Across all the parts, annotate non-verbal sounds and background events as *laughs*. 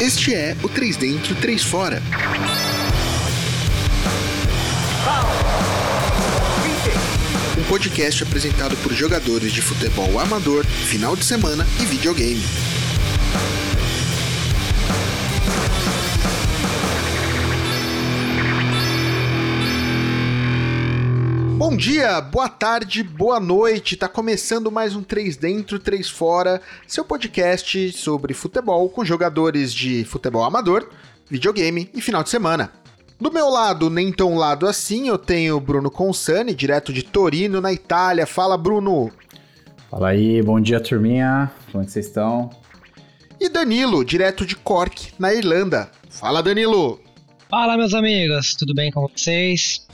Este é o 3 Dentro, 3 Fora. Um podcast apresentado por jogadores de futebol amador, final de semana e videogame. Bom dia, boa tarde, boa noite. Tá começando mais um 3 Dentro, 3 Fora, seu podcast sobre futebol com jogadores de futebol amador, videogame e final de semana. Do meu lado, nem tão lado assim, eu tenho Bruno Consani, direto de Torino, na Itália. Fala, Bruno. Fala aí, bom dia, turminha. Como é que vocês estão? E Danilo, direto de Cork, na Irlanda. Fala, Danilo. Fala, meus amigos, tudo bem com vocês?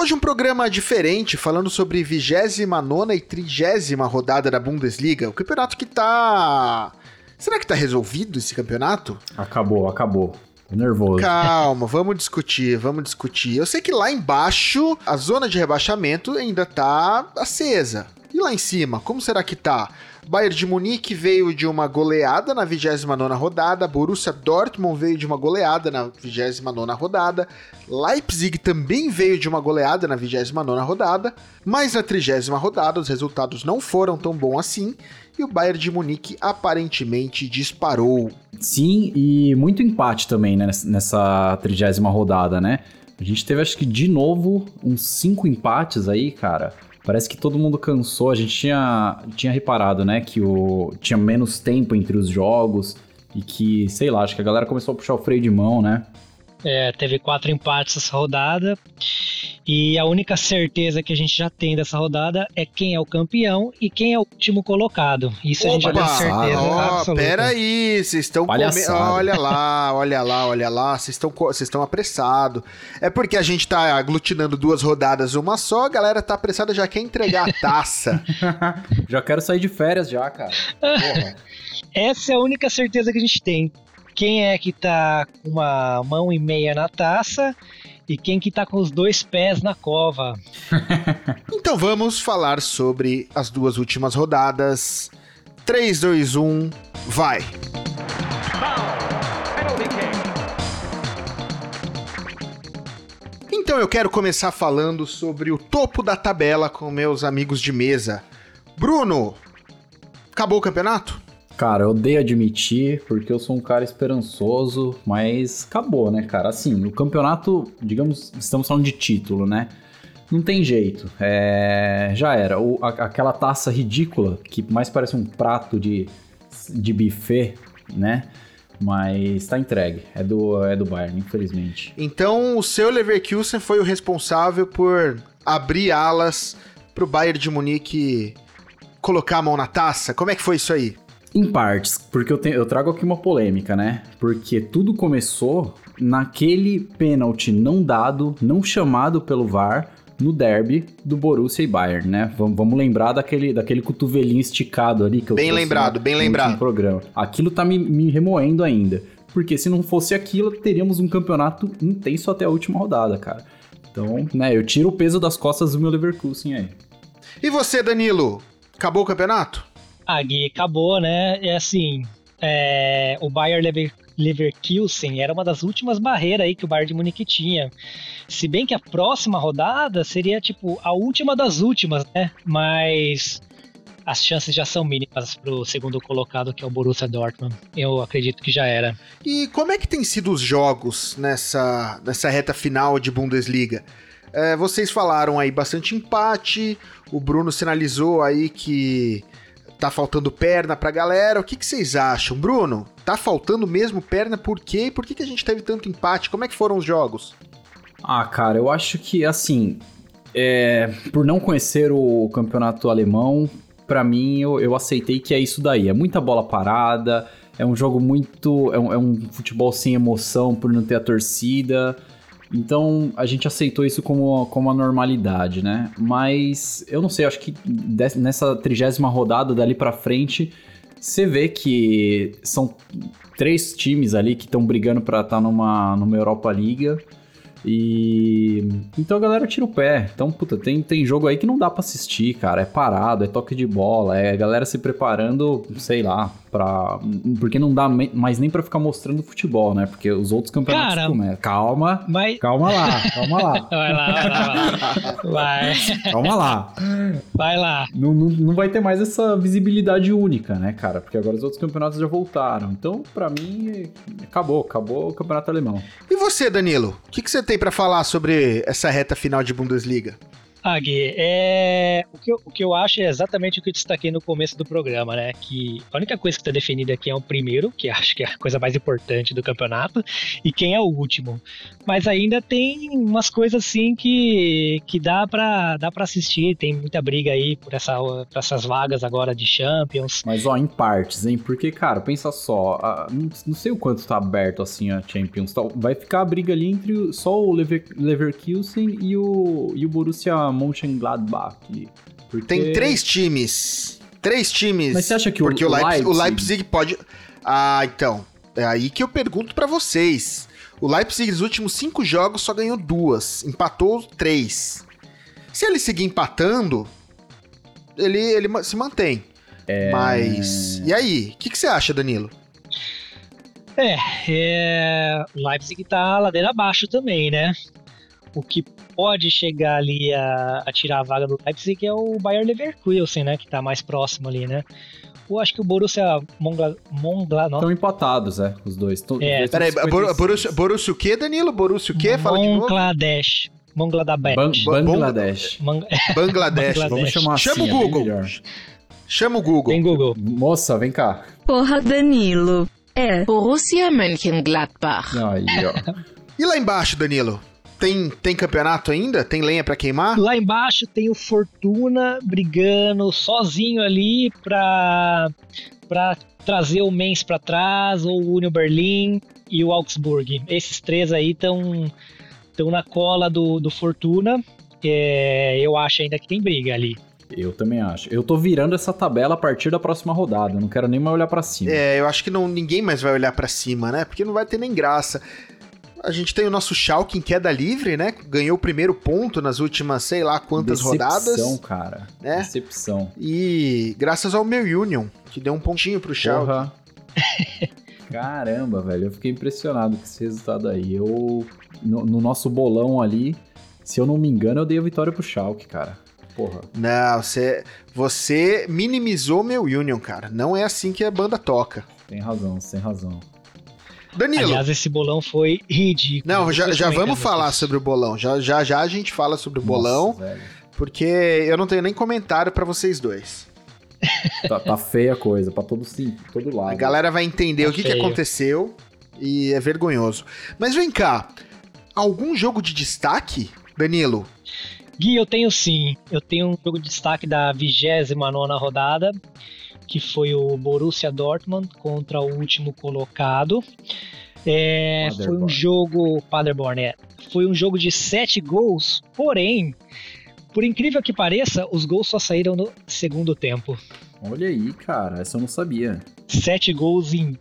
Hoje um programa diferente, falando sobre 29 e 30 rodada da Bundesliga. O campeonato que tá. Será que tá resolvido esse campeonato? Acabou, acabou. Tô nervoso. Calma, vamos discutir, vamos discutir. Eu sei que lá embaixo a zona de rebaixamento ainda tá acesa. E lá em cima, como será que tá? Bayern de Munique veio de uma goleada na 29ª rodada, Borussia Dortmund veio de uma goleada na 29ª rodada, Leipzig também veio de uma goleada na 29ª rodada, mas na 30ª rodada os resultados não foram tão bons assim e o Bayern de Munique aparentemente disparou. Sim, e muito empate também né, nessa 30 rodada, né? A gente teve acho que de novo uns cinco empates aí, cara. Parece que todo mundo cansou. A gente tinha, tinha reparado, né, que o, tinha menos tempo entre os jogos e que, sei lá, acho que a galera começou a puxar o freio de mão, né? É, teve quatro empates essa rodada. E a única certeza que a gente já tem dessa rodada é quem é o campeão e quem é o último colocado. Isso Opa, a gente já tem certeza. Ó, absoluta. pera aí, vocês estão. Palhaçada. Olha lá, olha lá, olha lá, vocês estão vocês estão apressados. É porque a gente tá aglutinando duas rodadas uma só, a galera tá apressada já quer entregar a taça. *laughs* Já quero sair de férias já, cara. *laughs* Porra. Essa é a única certeza que a gente tem. Quem é que tá com uma mão e meia na taça e quem que tá com os dois pés na cova. *laughs* então vamos falar sobre as duas últimas rodadas. 3, 2, 1, vai! Então eu quero começar falando sobre o topo da tabela com meus amigos de mesa. Bruno, acabou o campeonato? Cara, eu odeio admitir, porque eu sou um cara esperançoso, mas acabou, né, cara? Assim, o campeonato, digamos, estamos falando de título, né? Não tem jeito. É... Já era. O, a- aquela taça ridícula, que mais parece um prato de, de buffet, né? Mas tá entregue. É do, é do Bayern, infelizmente. Então o seu Leverkusen foi o responsável por abrir alas pro Bayern de Munique colocar a mão na taça? Como é que foi isso aí? Em partes, porque eu, tenho- eu trago aqui uma polêmica, né? Porque tudo começou naquele pênalti não dado, não chamado pelo VAR, no derby do Borussia e Bayern, né? Vamos, vamos lembrar daquele, daquele cotovelinho esticado ali que eu Bem lembrado, no- bem lembrado. programa. Aquilo tá me, me remoendo ainda. Porque se não fosse aquilo, teríamos um campeonato intenso até a última rodada, cara. Então, né, eu tiro o peso das costas do meu Leverkusen aí. E você, Danilo? Acabou o campeonato? A Gui acabou, né? É assim, é, o Bayer Lever- Leverkusen era uma das últimas barreiras aí que o Bayern de Munique tinha. Se bem que a próxima rodada seria tipo a última das últimas, né? Mas as chances já são mínimas pro segundo colocado, que é o Borussia Dortmund. Eu acredito que já era. E como é que tem sido os jogos nessa, nessa reta final de Bundesliga? É, vocês falaram aí bastante empate, o Bruno sinalizou aí que tá faltando perna pra galera. O que, que vocês acham? Bruno, tá faltando mesmo perna por quê? Por que, que a gente teve tanto empate? Como é que foram os jogos? Ah, cara, eu acho que, assim, é, por não conhecer o campeonato alemão, pra mim eu, eu aceitei que é isso daí. É muita bola parada, é um jogo muito. É um, é um futebol sem emoção por não ter a torcida. Então a gente aceitou isso como, como a normalidade, né? Mas eu não sei, acho que nessa trigésima rodada dali pra frente, você vê que são três times ali que estão brigando pra estar numa, numa Europa Liga. E então a galera tira o pé. Então, puta, tem, tem jogo aí que não dá para assistir, cara. É parado, é toque de bola, é a galera se preparando, sei lá, pra. Porque não dá mais nem para ficar mostrando futebol, né? Porque os outros campeonatos cara, começam. Calma, mas... calma lá, calma *laughs* lá. vai lá, vai lá. Vai. Calma lá. Vai lá. Não, não, não vai ter mais essa visibilidade única, né, cara? Porque agora os outros campeonatos já voltaram. Então, para mim, acabou, acabou o campeonato alemão. E você, Danilo? O que, que você tem para falar sobre essa reta final de Bundesliga? Ah, Gui, é... o, que eu, o que eu acho é exatamente o que eu destaquei no começo do programa, né? Que a única coisa que está definida aqui é o primeiro, que acho que é a coisa mais importante do campeonato, e quem é o último. Mas ainda tem umas coisas assim que, que dá para dá assistir, tem muita briga aí por, essa, por essas vagas agora de Champions. Mas ó, em partes, hein? Porque, cara, pensa só, a, não, sei o quanto tá aberto assim a Champions. Vai ficar a briga ali entre só o Lever, Leverkusen e o, e o Borussia Mönchengladbach. Porque... Tem três times. Três times. Mas você acha que porque o, Leipzig... o Leipzig pode. Ah, então. É aí que eu pergunto para vocês. O Leipzig nos últimos cinco jogos só ganhou duas, empatou três. Se ele seguir empatando, ele, ele se mantém. É... Mas. E aí? O que, que, você acha, Danilo? É, é, o Leipzig tá ladeira abaixo também, né? O que pode chegar ali a, a tirar a vaga do Leipzig é o Bayern Leverkusen, né? Que tá mais próximo ali, né? Eu acho que o Borussia Mongla... Mongla não. Estão empatados, é, os dois. Tô, é. Dois Peraí, Borussia, Borussia o quê, Danilo? Borussia o quê? Fala de novo. Bangladesh. Bangladesh. Bang, Bangladesh. *laughs* Bangladesh. Bangladesh. Vamos chamar Chama assim, o Google. Chama o Google. Vem, Google. Moça, vem cá. Porra, Danilo. É Borussia Mönchengladbach. Aí, ó. e lá embaixo, Danilo? Tem, tem campeonato ainda? Tem lenha para queimar? Lá embaixo tem o Fortuna brigando sozinho ali pra, pra trazer o Mainz para trás, ou o Union Berlin e o Augsburg. Esses três aí estão estão na cola do, do Fortuna. É, eu acho ainda que tem briga ali. Eu também acho. Eu tô virando essa tabela a partir da próxima rodada. Eu não quero nem mais olhar para cima. É, eu acho que não, ninguém mais vai olhar para cima, né? Porque não vai ter nem graça. A gente tem o nosso Schalke em queda livre, né? Ganhou o primeiro ponto nas últimas, sei lá quantas Decepção, rodadas. Decepção, cara. Né? Decepção. E graças ao meu Union, que deu um pontinho pro Schalke. Porra. *laughs* Caramba, velho. Eu fiquei impressionado com esse resultado aí. Eu, no, no nosso bolão ali, se eu não me engano, eu dei a vitória pro Schalke, cara. Porra. Não, você, você minimizou meu Union, cara. Não é assim que a banda toca. Tem razão, tem razão. Danilo. Aliás, esse bolão foi ridículo. Não, já, já vamos falar sobre o bolão. Já, já já a gente fala sobre o Nossa, bolão. Velho. Porque eu não tenho nem comentário para vocês dois. tá, tá, feia a coisa, pra todo, sim, todo lado. A galera vai entender tá o que, que aconteceu e é vergonhoso. Mas vem cá, algum jogo de destaque, Danilo? Gui, eu tenho sim. Eu tenho um jogo de destaque da 29 rodada, que foi o Borussia Dortmund contra o último colocado. É, foi um jogo. Paderborn, é. Foi um jogo de sete gols, porém, por incrível que pareça, os gols só saíram no segundo tempo. Olha aí, cara, essa eu não sabia. Sete gols em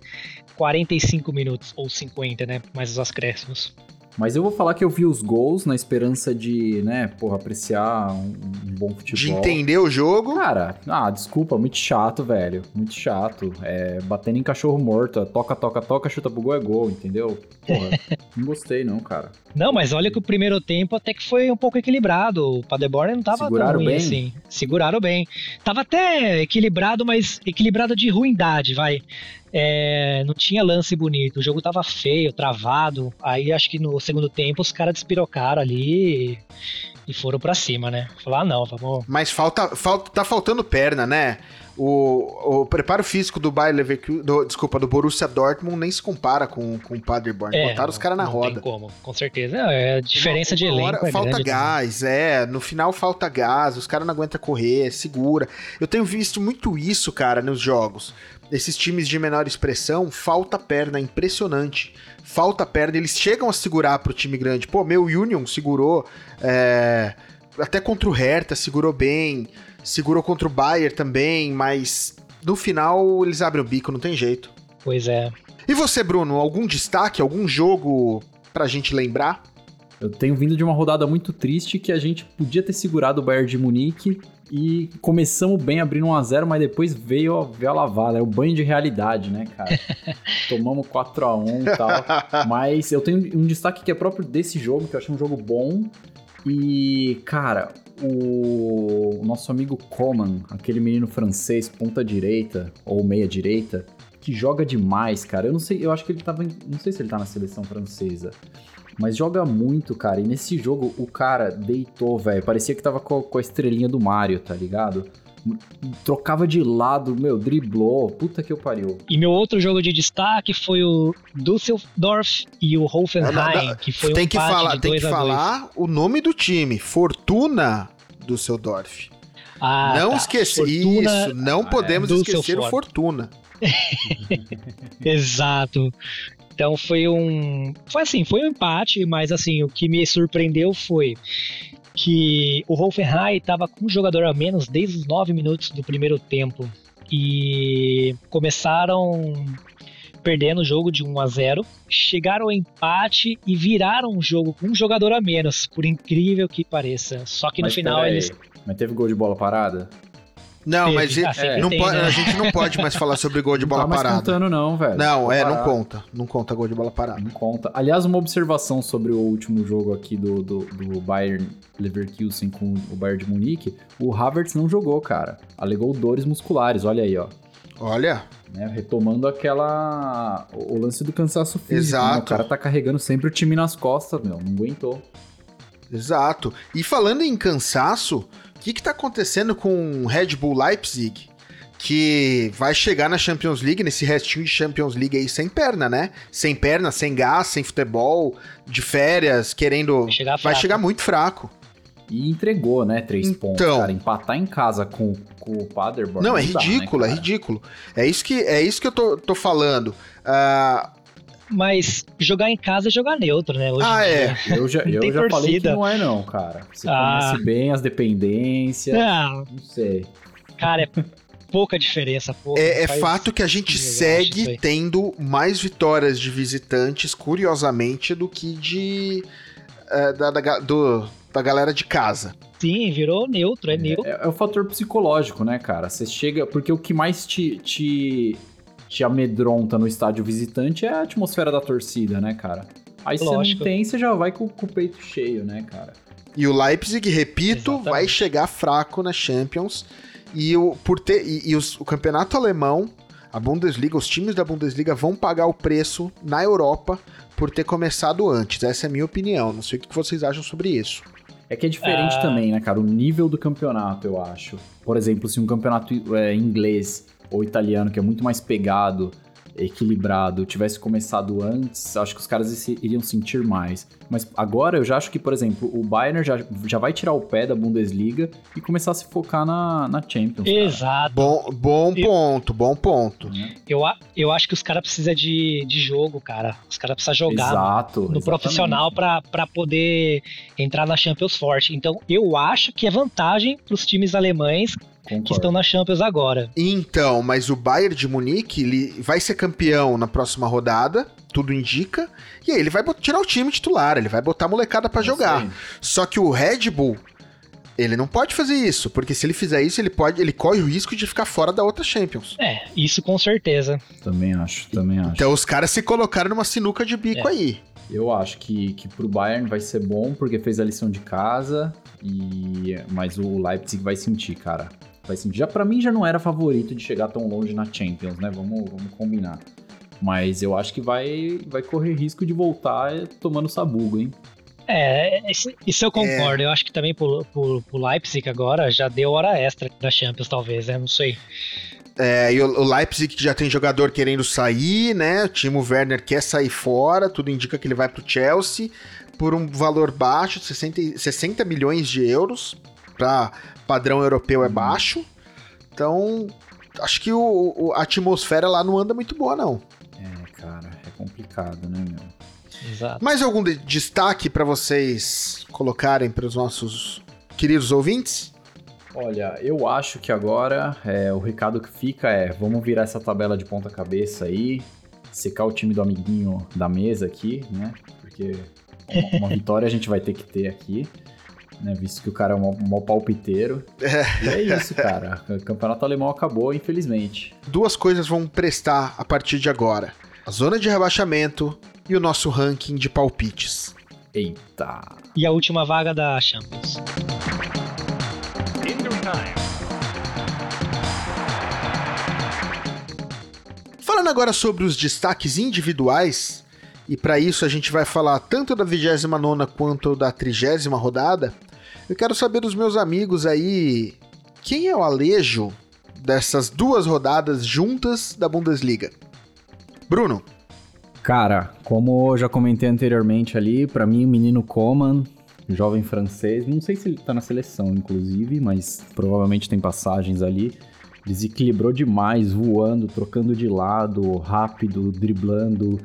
45 minutos, ou 50, né? Mais os acréscimos. Mas eu vou falar que eu vi os gols na esperança de, né, porra, apreciar um, um bom futebol. De entender o jogo. Cara, ah, desculpa, muito chato, velho. Muito chato. É, batendo em cachorro morto, toca, toca, toca, chuta pro gol é gol, entendeu? Porra, *laughs* não gostei não, cara. Não, mas olha que o primeiro tempo até que foi um pouco equilibrado. O Paderborn não tava Seguraram tão ruim bem. assim. Seguraram bem. Tava até equilibrado, mas equilibrado de ruindade, vai. É, não tinha lance bonito, o jogo tava feio, travado. Aí acho que no segundo tempo os caras despirocaram ali e, foram para cima, né? Falar, ah, não, vamos. Mas falta, falta, tá faltando perna, né? O, o preparo físico do Bayer Leverkusen, do, desculpa, do Borussia Dortmund nem se compara com, com o Paderborn. É, Botaram os caras na não roda. Tem como, com certeza. É, a diferença de elenco. É falta gás, né? é. No final falta gás, os caras não aguentam correr, segura. Eu tenho visto muito isso, cara, nos jogos esses times de menor expressão, falta perna, impressionante. Falta perna, eles chegam a segurar pro time grande. Pô, meu Union segurou, é, até contra o Hertha segurou bem, segurou contra o Bayern também, mas no final eles abrem o bico, não tem jeito. Pois é. E você, Bruno, algum destaque, algum jogo pra gente lembrar? Eu tenho vindo de uma rodada muito triste que a gente podia ter segurado o Bayern de Munique e começamos bem abrindo 1x0, mas depois veio, veio a lavada. É o banho de realidade, né, cara? *laughs* Tomamos 4x1 e tal. Mas eu tenho um destaque que é próprio desse jogo, que eu achei um jogo bom. E, cara, o nosso amigo Coman, aquele menino francês, ponta direita ou meia direita, que joga demais, cara. Eu não sei, eu acho que ele tava. Em, não sei se ele tá na seleção francesa. Mas joga muito, cara. E nesse jogo o cara deitou, velho. Parecia que tava com, com a estrelinha do Mario, tá ligado? trocava de lado, meu, driblou, puta que eu pariu. E meu outro jogo de destaque foi o Düsseldorf e o Hoffenheim, não, não, que foi tem um que falar, Tem que falar o nome do time, Fortuna Düsseldorf. Ah, não tá. esquecer Fortuna, isso, não ah, podemos é. esquecer o Fortuna. *laughs* Exato. Então foi um. Foi assim, foi um empate, mas assim, o que me surpreendeu foi que o Hoffenheim estava com um jogador a menos desde os 9 minutos do primeiro tempo. E começaram perdendo o jogo de 1 a 0, chegaram ao empate e viraram o jogo com um jogador a menos, por incrível que pareça. Só que no final eles Mas teve gol de bola parada? Não, mas ah, é, não tem, pode, né? a gente não pode mais falar sobre gol de bola não tá parada. Não contando não, velho. Não, é, não conta. Não conta gol de bola parada. Não conta. Aliás, uma observação sobre o último jogo aqui do, do, do Bayern Leverkusen com o Bayern de Munique. O Havertz não jogou, cara. Alegou dores musculares, olha aí, ó. Olha. Né, retomando aquela... O lance do cansaço físico. Exato. Né? O cara tá carregando sempre o time nas costas, meu. Não aguentou. Exato. E falando em cansaço, o que está acontecendo com o Red Bull Leipzig? Que vai chegar na Champions League, nesse restinho de Champions League aí, sem perna, né? Sem perna, sem gás, sem futebol, de férias, querendo. Vai chegar, vai chegar muito fraco. E entregou, né? Três então, pontos, cara. Empatar em casa com, com o Paderborn. Não, é ridículo, dá, né, é ridículo. É isso que, é isso que eu tô, tô falando. Uh, mas jogar em casa é jogar neutro, né? Hoje ah, é. Eu já, *laughs* eu já falei que não é, não, cara. Você ah. conhece bem as dependências. Não. Não sei. Cara, é pouca diferença. Porra, é, é fato que a gente segue tendo mais vitórias de visitantes, curiosamente, do que de. É, da, da, do, da galera de casa. Sim, virou neutro, é, é neutro. É, é, o fator psicológico, né, cara? Você chega. Porque o que mais te, te te amedronta no estádio visitante é a atmosfera da torcida, né, cara? Aí Lógico. você não tem, você já vai com, com, o peito cheio, né, cara? E o Leipzig, repito, Exatamente. vai chegar fraco na Champions. E o, por ter, e, e os, o campeonato alemão, a Bundesliga, os times da Bundesliga vão pagar o preço na Europa por ter começado antes. Essa é a minha opinião. Não sei o que vocês acham sobre isso. É que é diferente ah. também, né, cara? O nível do campeonato, eu acho. Por exemplo, se um campeonato é, inglês ou italiano, que é muito mais pegado, equilibrado, tivesse começado antes, acho que os caras iriam sentir mais. Mas agora eu já acho que, por exemplo, o Bayern já, já vai tirar o pé da Bundesliga e começar a se focar na, na Champions. Exato. Bom, bom eu, ponto, bom ponto. Eu, eu acho que os caras precisam de, de jogo, cara. Os caras precisam jogar Exato, no, no profissional para poder entrar na Champions forte. Então eu acho que é vantagem para os times alemães Concordo. que estão na Champions agora. Então, mas o Bayern de Munique ele vai ser campeão na próxima rodada, tudo indica, e aí ele vai tirar o time titular, ele vai botar a molecada para jogar. Só que o Red Bull ele não pode fazer isso, porque se ele fizer isso, ele pode, ele corre o risco de ficar fora da outra Champions. É, isso com certeza. Também acho, também acho. Então os caras se colocaram numa sinuca de bico é. aí. Eu acho que, que pro Bayern vai ser bom, porque fez a lição de casa, e mas o Leipzig vai sentir, cara. Faz sentido. Já para mim já não era favorito de chegar tão longe na Champions, né? Vamos, vamos combinar. Mas eu acho que vai, vai correr risco de voltar tomando sabugo, hein? É, isso eu concordo. É. Eu acho que também pro, pro, pro, Leipzig agora já deu hora extra da Champions, talvez, né? Não sei. É, e o, o Leipzig já tem jogador querendo sair, né? O Timo Werner quer sair fora, tudo indica que ele vai pro Chelsea por um valor baixo, 60, 60 milhões de euros, para padrão europeu é baixo. Então, acho que o, o, a atmosfera lá não anda muito boa, não. É, cara, é complicado, né, meu? Exato. Mais algum de destaque para vocês colocarem para os nossos queridos ouvintes? Olha, eu acho que agora é, o recado que fica é: vamos virar essa tabela de ponta cabeça aí, secar o time do amiguinho da mesa aqui, né? Porque uma, uma *laughs* vitória a gente vai ter que ter aqui. Né, visto que o cara é um mó palpiteiro. É. E é isso, cara. O campeonato alemão acabou, infelizmente. Duas coisas vão prestar a partir de agora: a zona de rebaixamento e o nosso ranking de palpites. Eita. E a última vaga da Champions. Falando agora sobre os destaques individuais, e para isso a gente vai falar tanto da 29 quanto da 30 rodada, eu quero saber dos meus amigos aí quem é o Alejo dessas duas rodadas juntas da Bundesliga. Bruno. Cara, como eu já comentei anteriormente ali, para mim o menino Coman, jovem francês, não sei se ele tá na seleção inclusive, mas provavelmente tem passagens ali. Desequilibrou demais, voando, trocando de lado, rápido, driblando,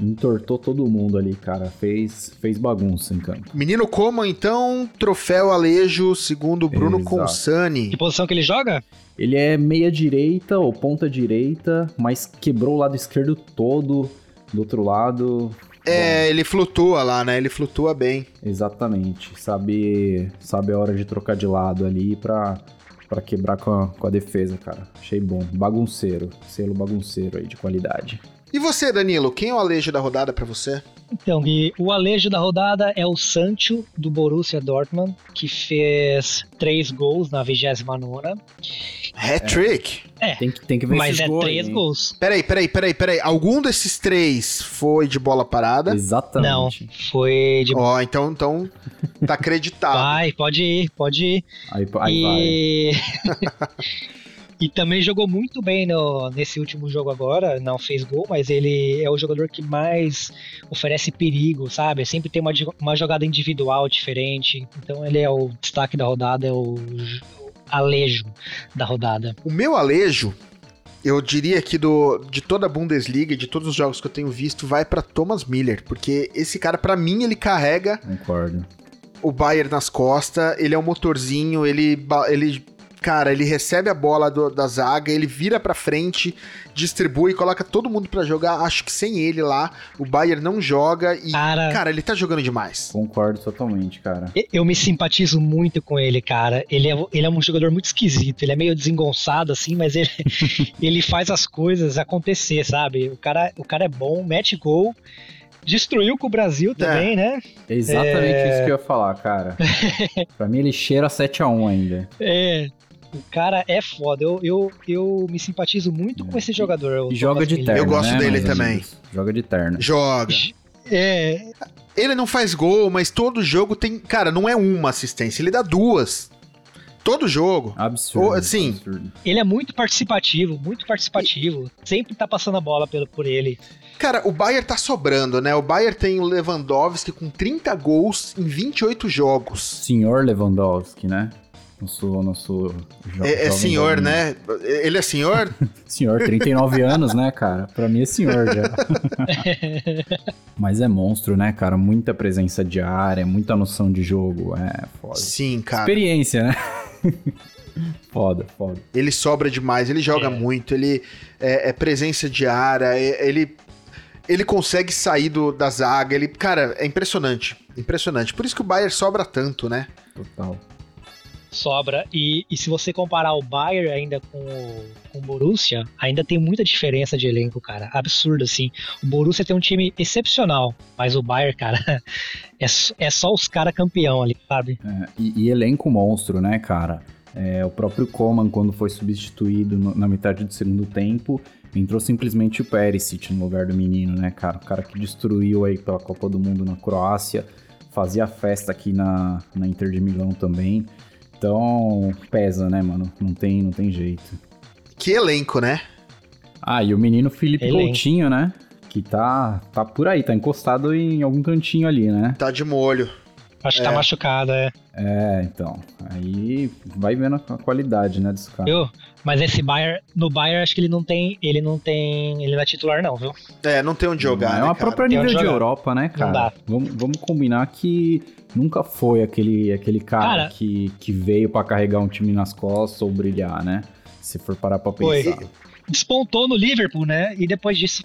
entortou todo mundo ali, cara. Fez, fez bagunça em campo. Menino Coman, então, troféu Alejo, segundo Bruno Exato. Consani. Que posição que ele joga? Ele é meia direita ou ponta direita, mas quebrou o lado esquerdo todo. Do outro lado, É, ele flutua lá, né? Ele flutua bem. exatamente. Sabe, sabe a hora de trocar de lado ali pra, pra quebrar com a, com a defesa, cara. Achei bom. Bagunceiro. Selo bagunceiro aí de qualidade. E você, Danilo, quem é o Alejo da rodada pra você? Então, Gui, o alejo da rodada é o Sancho, do Borussia Dortmund, que fez três gols na 29ª. Hat-trick? É, Tem que, tem que ver mas esses é gols, três hein? gols. Peraí, peraí, peraí, peraí. Algum desses três foi de bola parada? Não, Exatamente. foi de... Ó, então, então tá acreditado. Vai, pode ir, pode ir. Aí, aí vai. *laughs* e... também jogou muito bem no, nesse último jogo agora. Não fez gol, mas ele é o jogador que mais oferece perigo, sabe? Sempre tem uma, uma jogada individual diferente. Então ele é o destaque da rodada, é o, alejo da rodada. O meu Alejo, eu diria que do, de toda a Bundesliga, de todos os jogos que eu tenho visto, vai pra Thomas Miller, porque esse cara, pra mim, ele carrega Concordo. o Bayern nas costas, ele é um motorzinho, ele, ele cara, ele recebe a bola do- da zaga, ele vira pra frente, distribui, coloca todo mundo pra jogar. Acho que sem ele lá, o Bayern não joga e, Cara, cara, ele tá jogando demais. Concordo totalmente, cara. eu me simpatizo muito com ele, cara. Ele é, ele é um jogador muito esquisito. Ele é meio desengonçado, assim, mas ele, *laughs* ele faz as coisas acontecer, sabe? O cara, o cara é bom, mete gol. Destruiu com o Brasil também, né? É exatamente É. isso que eu ia falar, cara. *laughs* pra mim ele cheira 7x1 ainda. É. O cara é foda. Eu, eu, eu me simpatizo muito com esse jogador. o E joga Thomas de terno, Eu gosto né, dele também. Joga de terno. Joga. É, Ele não faz gol, mas todo jogo tem. Cara, não é uma assistência, ele dá duas. Todo jogo. Absurdo. Ô, assim, absurdo. ele é muito participativo, muito participativo. Sempre tá passando a bola pelo, por ele. Cara, o Bayern tá sobrando, né? O Bayern tem o Lewandowski com 30 gols em 28 jogos. Senhor Lewandowski, né? Nosso, nosso jo É, é senhor, né? Ele é senhor? *laughs* Senhor, 39 anos, né, cara? Pra mim é senhor já. *laughs* Mas é monstro, né, cara? Muita presença de área, muita noção de jogo. É foda. Sim, cara. Experiência, né? *laughs* foda, foda. Ele sobra demais, ele joga É. muito, ele é, é presença de área, é- ele. Ele consegue sair do, da zaga, ele. Cara, é impressionante. Impressionante. Por isso que o Bayern sobra tanto, né? Total. Sobra. E, e se você comparar o Bayern ainda com o, com o Borussia, ainda tem muita diferença de elenco, cara. Absurdo, assim. O Borussia tem um time excepcional, mas o Bayern, cara, *laughs* é, é só os caras campeão ali, sabe? É, e, e elenco monstro, né, cara? É, o próprio Coman, quando foi substituído no- na metade do segundo tempo, entrou simplesmente o Perisic no lugar do menino, né, cara? O cara que destruiu aí pela Copa do Mundo na Croácia, fazia festa aqui na, na Inter de Milão também. Então, pesa, né, mano? Não tem, não tem jeito. Que elenco, né? Ah, e o menino Felipe Elenco. Coutinho, né? Que tá, tá por aí, tá encostado em algum cantinho ali, né? Tá de molho. Acho que tá É. machucado, é. É, então. Aí vai vendo a qualidade, né, desse cara. Viu? Mas esse Bayern, no Bayern, acho que ele não tem. Ele não tem. Ele não é titular, não, viu? É, não tem onde jogar. é né, uma cara? própria nível de jogar. Europa, né, cara? dá. Vamos, vamos combinar que nunca foi aquele, aquele cara, Cara. que, que veio pra carregar um time nas costas ou brilhar, né? Se for parar pra Foi. pensar. Despontou no Liverpool, né? E depois disso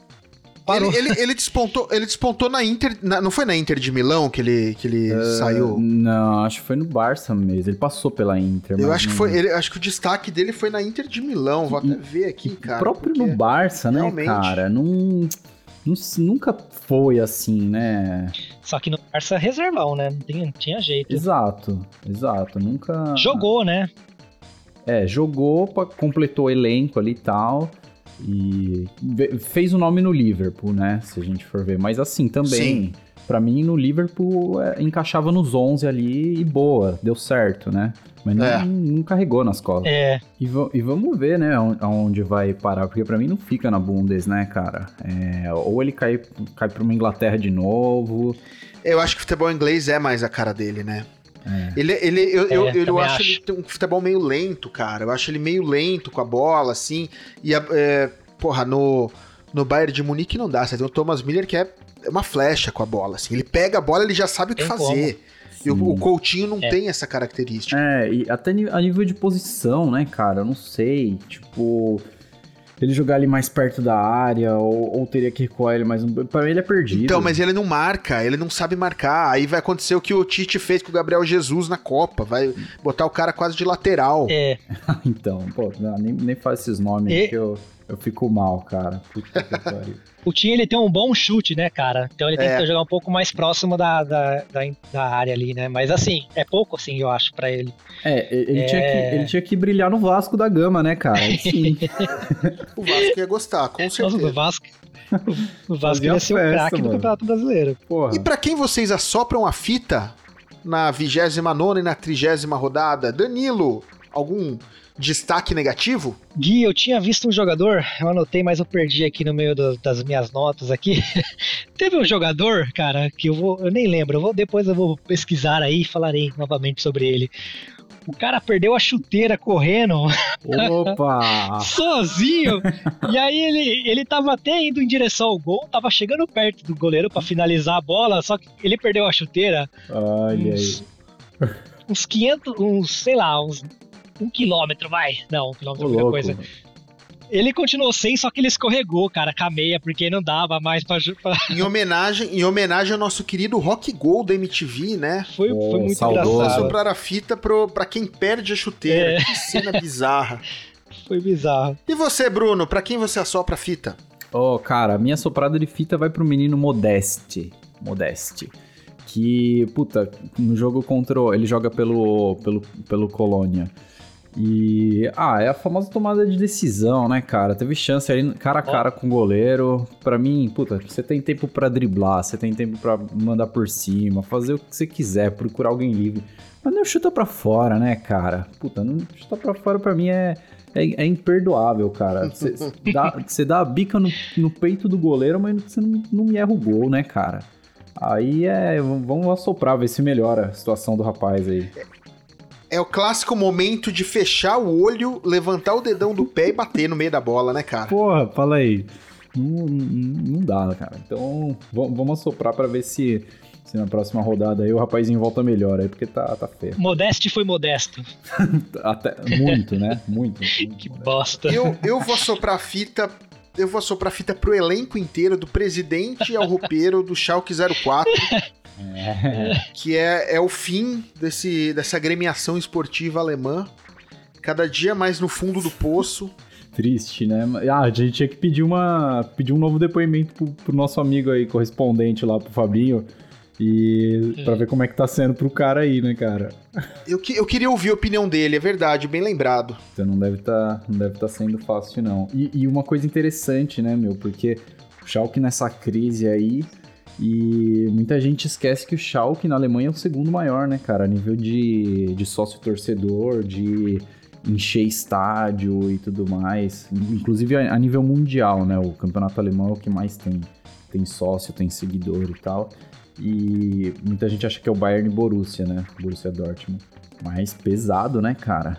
parou. Ele, ele, ele despontou, ele despontou na Inter. na- não foi na Inter de Milão que ele, que ele saiu? Não, acho que foi no Barça mesmo. Ele passou pela Inter. Eu acho que foi. Ele, acho que o destaque dele foi na Inter de Milão. Vou até ver aqui, cara. o próprio porque- no Barça, né, realmente- cara? Não, nunca foi assim, né? Só que no Barça reservão, né? Não tinha, tinha jeito. Exato, exato. Nunca. Jogou, né? É, jogou, completou o elenco ali e tal. E fez o nome no Liverpool, né? Se a gente for ver. Mas assim, também, Sim. pra mim, no Liverpool é, encaixava nos 11 ali e boa, deu certo, né? Mas não, É. não carregou nas costas. É. E, e vamos ver, né, aon- aonde vai parar, porque pra mim não fica na Bundes, né, cara? É, ou ele cai, cai pra uma Inglaterra de novo. Eu acho que o futebol inglês é mais a cara dele, né? É. Ele, ele, eu, eu, É, eu também acho, acho. ele tem um futebol meio lento, cara. Eu acho ele meio lento com a bola, assim. E, a- é, porra, no, no Bayern de Munique não dá. Você tem o Thomas Miller que é uma flecha com a bola, assim. Ele pega a bola, ele já sabe o que Tem fazer. E o, o Coutinho não É. tem essa característica. É, e até a nível de posição, né, cara? Eu não sei. Tipo, ele jogar ali mais perto da área, ou, ou teria que recuar ele mais um. Pra mim, ele é perdido. Então, mas ele não marca, ele não sabe marcar. Aí vai acontecer o que o Tite fez com o Gabriel Jesus na Copa. Vai botar o cara quase de lateral. É. *laughs* então, pô, não, nem, nem faz esses nomes E- que eu, eu fico mal, cara. Puta que pariu. O Tim ele tem um bom chute, né, cara? Então ele tem É. que jogar um pouco mais próximo da, da, da, da área ali, né? Mas assim, é pouco, assim, eu acho, pra ele. É, ele, Tinha É. que, ele tinha que brilhar no Vasco da Gama, né, cara? *laughs* Sim. O Vasco ia gostar, com Nossa, o certeza. Vasco. O Vasco ia ser o craque do. Campeonato Brasileiro. Porra. E pra quem vocês assopram a fita na 29 e na 30 rodada? Danilo, algum destaque negativo? Gui, eu tinha visto um jogador, eu anotei, mas eu perdi aqui no meio do- das minhas notas aqui. *laughs* Teve um jogador, cara, que eu vou, eu nem lembro, eu vou depois eu vou pesquisar aí e falarei novamente sobre ele. O cara perdeu a chuteira correndo *laughs* Opa! sozinho. e aí ele, ele tava até indo em direção ao gol, tava chegando perto do goleiro pra finalizar a bola, só que ele perdeu a chuteira Olha aí. uns, uns 500, uns, sei lá, uns um quilômetro, vai. Não, um quilômetro é muita coisa. Ele continuou sem, só que ele escorregou, cara, com a meia, porque não dava mais pra. Em homenagem, em homenagem ao nosso querido Rock Gol da MTV, né? Foi, Pô, foi muito saudoso. engraçado. Soprar a fita pro, pra quem perde a chuteira. É. Que cena bizarra. Foi bizarro. E você, Bruno, pra quem você assopra a fita? Ô, cara, a minha soprada de fita vai pro menino Modeste. Modeste. Que, puta, no jogo contra. Ele joga pelo, pelo, pelo Colônia. E. Ah, é a famosa tomada de decisão, né, cara? Teve chance ali cara a cara com o goleiro. Pra mim, puta, você tem tempo pra driblar, você tem tempo pra mandar por cima, fazer o que você quiser, procurar alguém livre. Mas não chuta pra fora, né, cara? Puta, não chuta pra fora pra mim é. É, é imperdoável, cara. Você *laughs* dá, cê dá a bica no, no peito do goleiro, mas você não, não erra o gol, né, cara? Aí é. Vamos assoprar, ver se melhora a situação do rapaz aí. É o clássico momento de fechar o olho, levantar o dedão do pé e bater no meio da bola, né, cara? Porra, fala aí. Não, não, dá, cara. Então, vamos assoprar pra ver se, se na próxima rodada aí o rapazinho volta melhor aí, porque tá, tá feio. Modeste foi modesto. *laughs* Até, muito, né? Muito. muito *laughs* Que né? bosta. Eu, eu vou assoprar a fita. Eu vou assoprar a fita pro elenco inteiro, do presidente ao roupeiro do Schalke 04, É. que é, é o fim desse, dessa agremiação esportiva alemã. Cada dia mais no fundo do poço. Triste, né? Ah, a gente tinha que pedir, uma, pedir um novo depoimento pro, pro nosso amigo aí, correspondente lá, pro Fabinho. E pra ver como é que tá sendo pro cara aí, né, cara? Eu, que- eu queria ouvir a opinião dele, é verdade, bem lembrado. Então não deve tá, não deve tá sendo fácil, não. E, e uma coisa interessante, né, meu? Porque o Schalke nessa crise aí, e muita gente esquece que o Schalke na Alemanha é o segundo maior, né, cara? A nível de, de sócio-torcedor, de encher estádio e tudo mais. Inclusive a, a nível mundial, né? O campeonato alemão é o que mais tem. Tem sócio, tem seguidor e tal. E muita gente acha que é o Bayern e Borussia, né? Borussia Dortmund. Mas pesado, né, cara?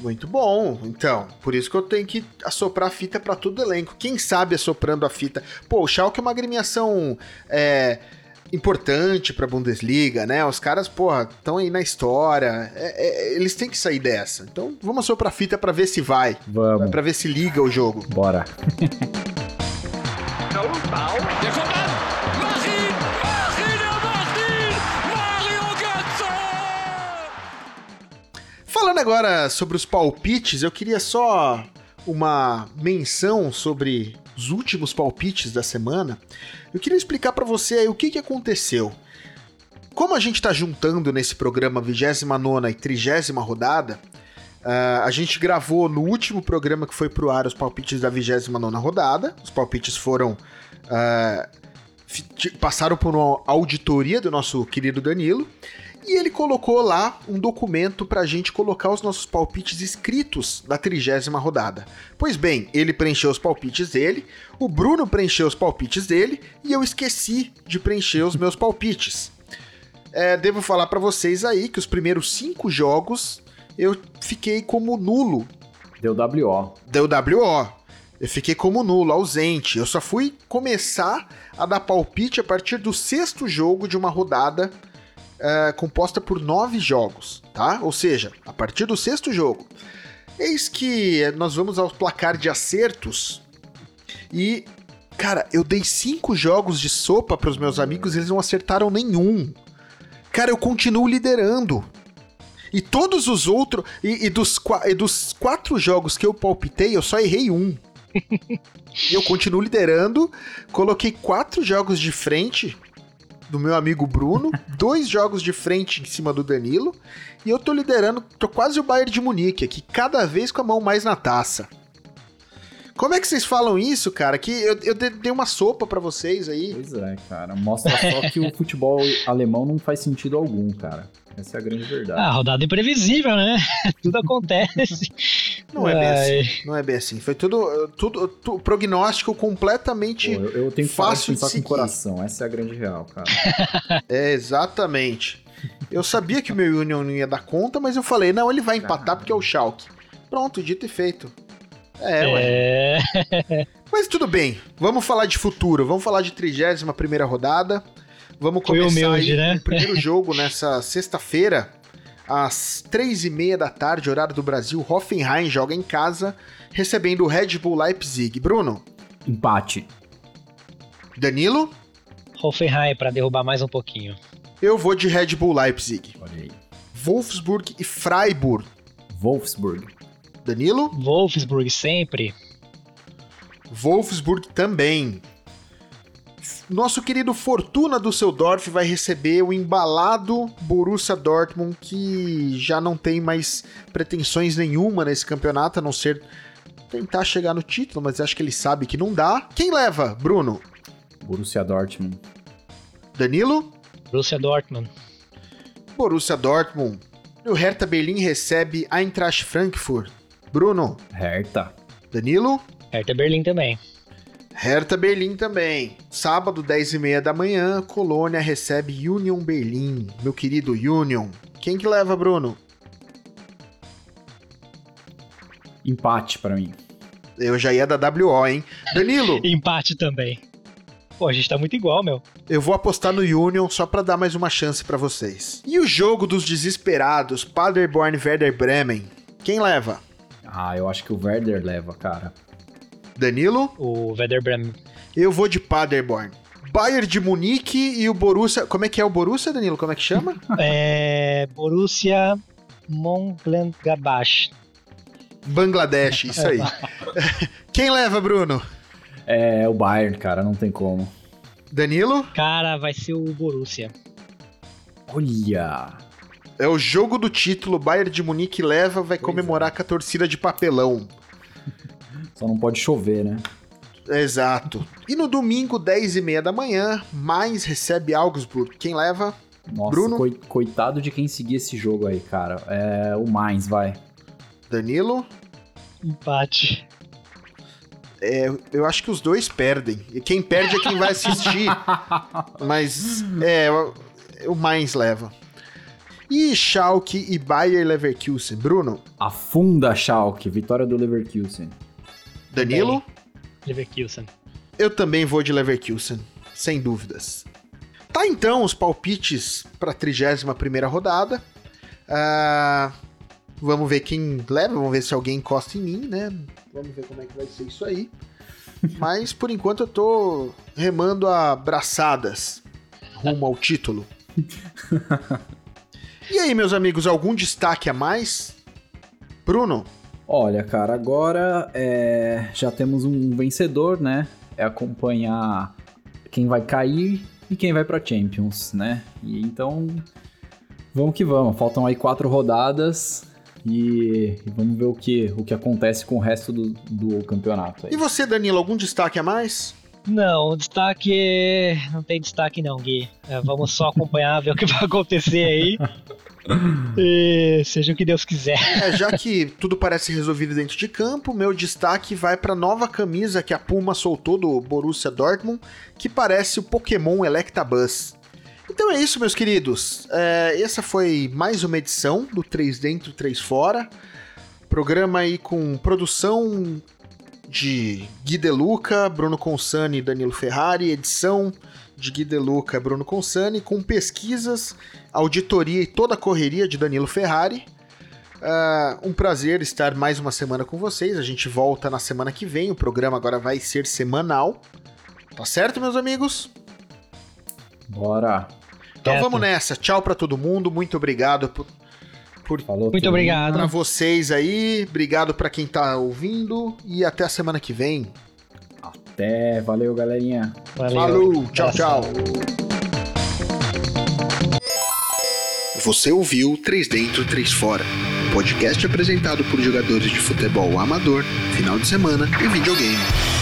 Muito bom. Então, por isso que eu tenho que assoprar a fita pra todo elenco. Quem sabe assoprando a fita. Pô, o Schalke é uma agremiação é, importante pra Bundesliga, né? Os caras, porra, estão aí na história. É- é- eles têm que sair dessa. Então, vamos assoprar a fita pra ver se vai. Vamos. Pra ver se liga o jogo. Bora. *laughs* Agora sobre os palpites, eu queria só uma menção sobre os últimos palpites da semana. Eu queria explicar pra você aí o que, que aconteceu. Como a gente tá juntando nesse programa 29 e 30 rodada, ah, a gente gravou no último programa que foi pro ar os palpites da 29 rodada. Os palpites foram. ti- passaram por uma auditoria do nosso querido Danilo. E ele colocou lá um documento pra gente colocar os nossos palpites escritos da trigésima rodada. Pois bem, ele preencheu os palpites dele, o Bruno preencheu os palpites dele e eu esqueci de preencher os meus palpites. É, devo falar pra vocês aí que os primeiros cinco jogos eu fiquei como nulo Deu WO. deu WO. Eu fiquei como nulo, ausente. Eu só fui começar a dar palpite a partir do sexto jogo de uma rodada eh, composta por nove jogos, tá? Ou seja, a partir do sexto jogo. Eis que eh, nós vamos ao placar de acertos e, cara, eu dei cinco jogos de sopa pros meus amigos e eles não acertaram nenhum. Cara, eu continuo liderando. E todos os outros. E, e dos, e dos quatro jogos que eu palpitei, eu só errei um. *laughs* e eu continuo liderando. Coloquei quatro jogos de frente do meu amigo Bruno, dois jogos de frente em cima do Danilo. E eu tô liderando, tô quase o Bayern de Munique aqui, cada vez com a mão mais na taça. Como é que vocês falam isso, cara? Que eu, eu de- dei uma sopa pra vocês aí. Pois é, cara. Mostra só que o futebol alemão não faz sentido algum, cara. Essa é a grande verdade. Ah, rodada imprevisível, né? *laughs* Tudo acontece. Não é bem assim. Não é bem assim. Foi tudo, tudo, tu- prognóstico Pô, completamente. eu, eu tenho que fácil de pensar com o coração. Essa é a grande real, cara. *laughs* É, exatamente. Eu sabia que o meu Union não ia dar conta, mas eu falei, não, ele vai empatar porque é o Schalke. Pronto, dito e feito. É, ué. É, *laughs* Mas tudo bem, vamos falar de futuro, vamos falar de 31 primeira rodada. Vamos Foi começar humilde, aí né? o primeiro *laughs* jogo nessa sexta-feira, às três e meia da tarde, horário do Brasil. Hoffenheim joga em casa, recebendo o Red Bull Leipzig. Bruno, Empate. Danilo, Hoffenheim pra derrubar mais um pouquinho. eu vou de Red Bull Leipzig. Olha aí. Wolfsburg e Freiburg. Wolfsburg. Danilo, Wolfsburg sempre. Wolfsburg também. Nosso querido Fortuna Düsseldorf vai receber o embalado Borussia Dortmund, que já não tem mais pretensões nenhuma nesse campeonato, a não ser tentar chegar no título, mas acho que ele sabe que não dá. Quem leva, Bruno? Borussia Dortmund. Danilo? Borussia Dortmund. Borussia Dortmund. O Hertha Berlim recebe Eintracht Frankfurt. Bruno? Hertha. Danilo? Hertha Berlim também. Hertha Berlim também. Sábado, 10h30 da manhã, Colônia recebe Union Berlim. Meu querido Union. Quem que leva, Bruno? Empate pra mim. Eu já ia da WO, hein? Danilo, *laughs* Empate também. Pô, a gente tá muito igual, meu. eu vou apostar no Union só pra dar mais uma chance pra vocês. E o jogo dos desesperados, Paderborn Werder Bremen? Quem leva? Ah, eu acho que o Werder leva, cara. Danilo? O Werder Bremen. Eu vou de Paderborn. Bayern de Munique e o Borussia... Como é que é o Borussia, Danilo? Como é que chama? *laughs* É. Borussia Mönchengladbach. Bangladesh, isso aí. *laughs* Quem leva, Bruno? É o Bayern, cara, não tem como. Danilo? Cara, vai ser o Borussia. Olha! É o jogo do título, Bayern de Munique leva, vai Pois comemorar com a torcida de papelão. Só não pode chover, né? Exato. E no domingo, 10 e meia da manhã, mais recebe Augsburg. Quem leva? Nossa, Bruno? coi- coitado de quem seguir esse jogo aí, cara. É o Mainz, vai. Danilo? Empate. É, eu acho que os dois perdem. E quem perde é quem vai assistir. *laughs* Mas, é, o- o Mainz leva. E Schalke e Bayer Leverkusen. Bruno? Afunda Schalke, vitória do Leverkusen. Danilo? Leverkusen. Eu também vou de Leverkusen, sem dúvidas. Tá então os palpites para a 31 rodada. Ah, vamos ver quem leva, vamos ver se alguém encosta em mim, né? Vamos ver como é que vai ser isso aí. *laughs* Mas por enquanto eu tô remando a braçadas rumo ao título. *laughs* E aí, meus amigos, algum destaque a mais? Bruno? Olha, cara, agora é, já temos um vencedor, né? É acompanhar quem vai cair e quem vai pra Champions, né? E então, vamos que vamos. Faltam aí quatro rodadas e, e vamos ver o que, o que acontece com o resto do, do campeonato. Aí. E você, Danilo, algum destaque a mais? Não, destaque. Não tem destaque, não, Gui. É, vamos só acompanhar, ver o que vai acontecer aí. *laughs* E seja o que Deus quiser. É, já que tudo parece resolvido dentro de campo, meu destaque vai para nova camisa que a Puma soltou do Borussia Dortmund, que parece o Pokémon Electabuzz. Então é isso, meus queridos. É, essa foi mais uma edição do 3 Dentro, 3 Fora. Programa aí com produção de Gui De Luca, Bruno Consani e Danilo Ferrari, edição de Gui De Luca e Bruno Consani, com pesquisas, auditoria e toda a correria de Danilo Ferrari. Uh, um prazer estar mais uma semana com vocês. A gente volta na semana que vem. O programa agora vai ser semanal. Tá certo, meus amigos? Bora! Então Certo. vamos nessa. Tchau pra todo mundo. Muito obrigado por, por Falou. Muito obrigado. para vocês aí. Obrigado pra quem tá ouvindo e até a semana que vem. Até, valeu, galerinha. Valeu. Falou, tchau, tchau. Você ouviu 3 Dentro, 3 Fora. Podcast apresentado por jogadores de futebol amador, final de semana e videogame.